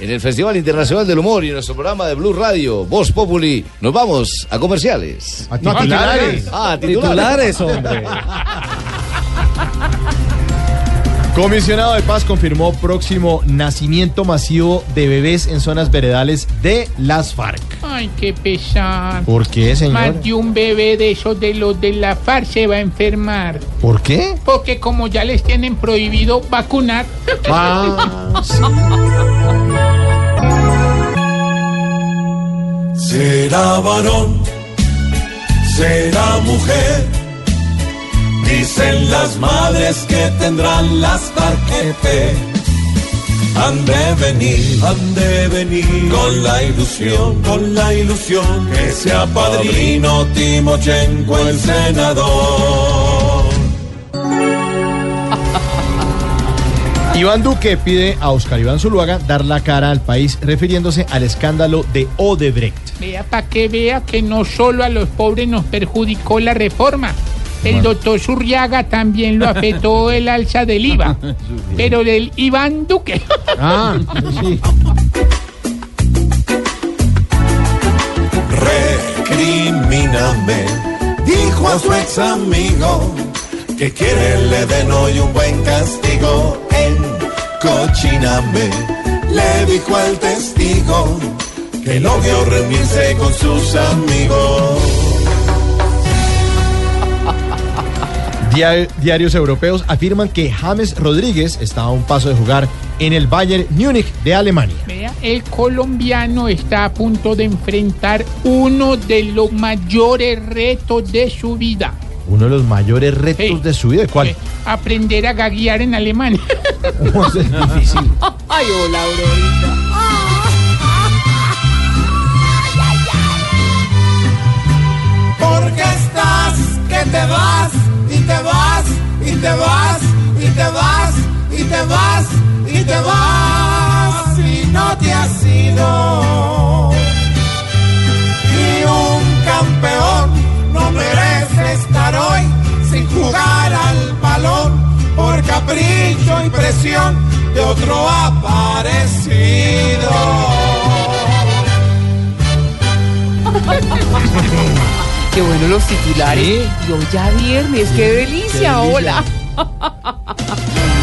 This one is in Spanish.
En el Festival Internacional del Humor y en nuestro programa de Blue Radio, Voz Populi, nos vamos a comerciales. A titulares. Ah, a titulares. Titulares, hombre. Comisionado de Paz confirmó próximo nacimiento masivo de bebés en zonas veredales de las FARC. Ay, qué pesar. ¿Por qué, señor? Más de un bebé de esos de los de la FARC se va a enfermar. ¿Por qué? Porque como ya les tienen prohibido vacunar, Ah, sí. Será varón, será mujer. Dicen las madres que tendrán las FARC Han de venir, han de venir con la ilusión, con la ilusión que sea padrino Timochenko el senador. Iván Duque pide a Oscar Iván Zuluaga dar la cara al país refiriéndose al escándalo de Odebrecht. vea para que vea que no solo a los pobres nos perjudicó la reforma. El doctor Zurriaga también lo afectó el alza del IVA. Pero del Iván Duque. Ah, sí. Recrimíname, dijo a su ex amigo, que quiere le den hoy un buen castigo. En Cochíname, le dijo al testigo, que lo vio reunirse con sus amigos. Dia- diarios europeos afirman que James Rodríguez está a un paso de jugar en el Bayern Múnich de Alemania. Vea, el colombiano está a punto de enfrentar uno de los mayores retos de su vida. Uno de los mayores retos Sí. de su vida. ¿Cuál? Eh, Aprender a gaguear en alemán. ¿Cómo es difícil? Ay, hola, Aurorita. Porque estás que te vas y te vas y te vas y te vas y te vas y te capricho y presión de otro aparecido. Qué bueno los titulares. Yo ya viernes, qué delicia. Hola.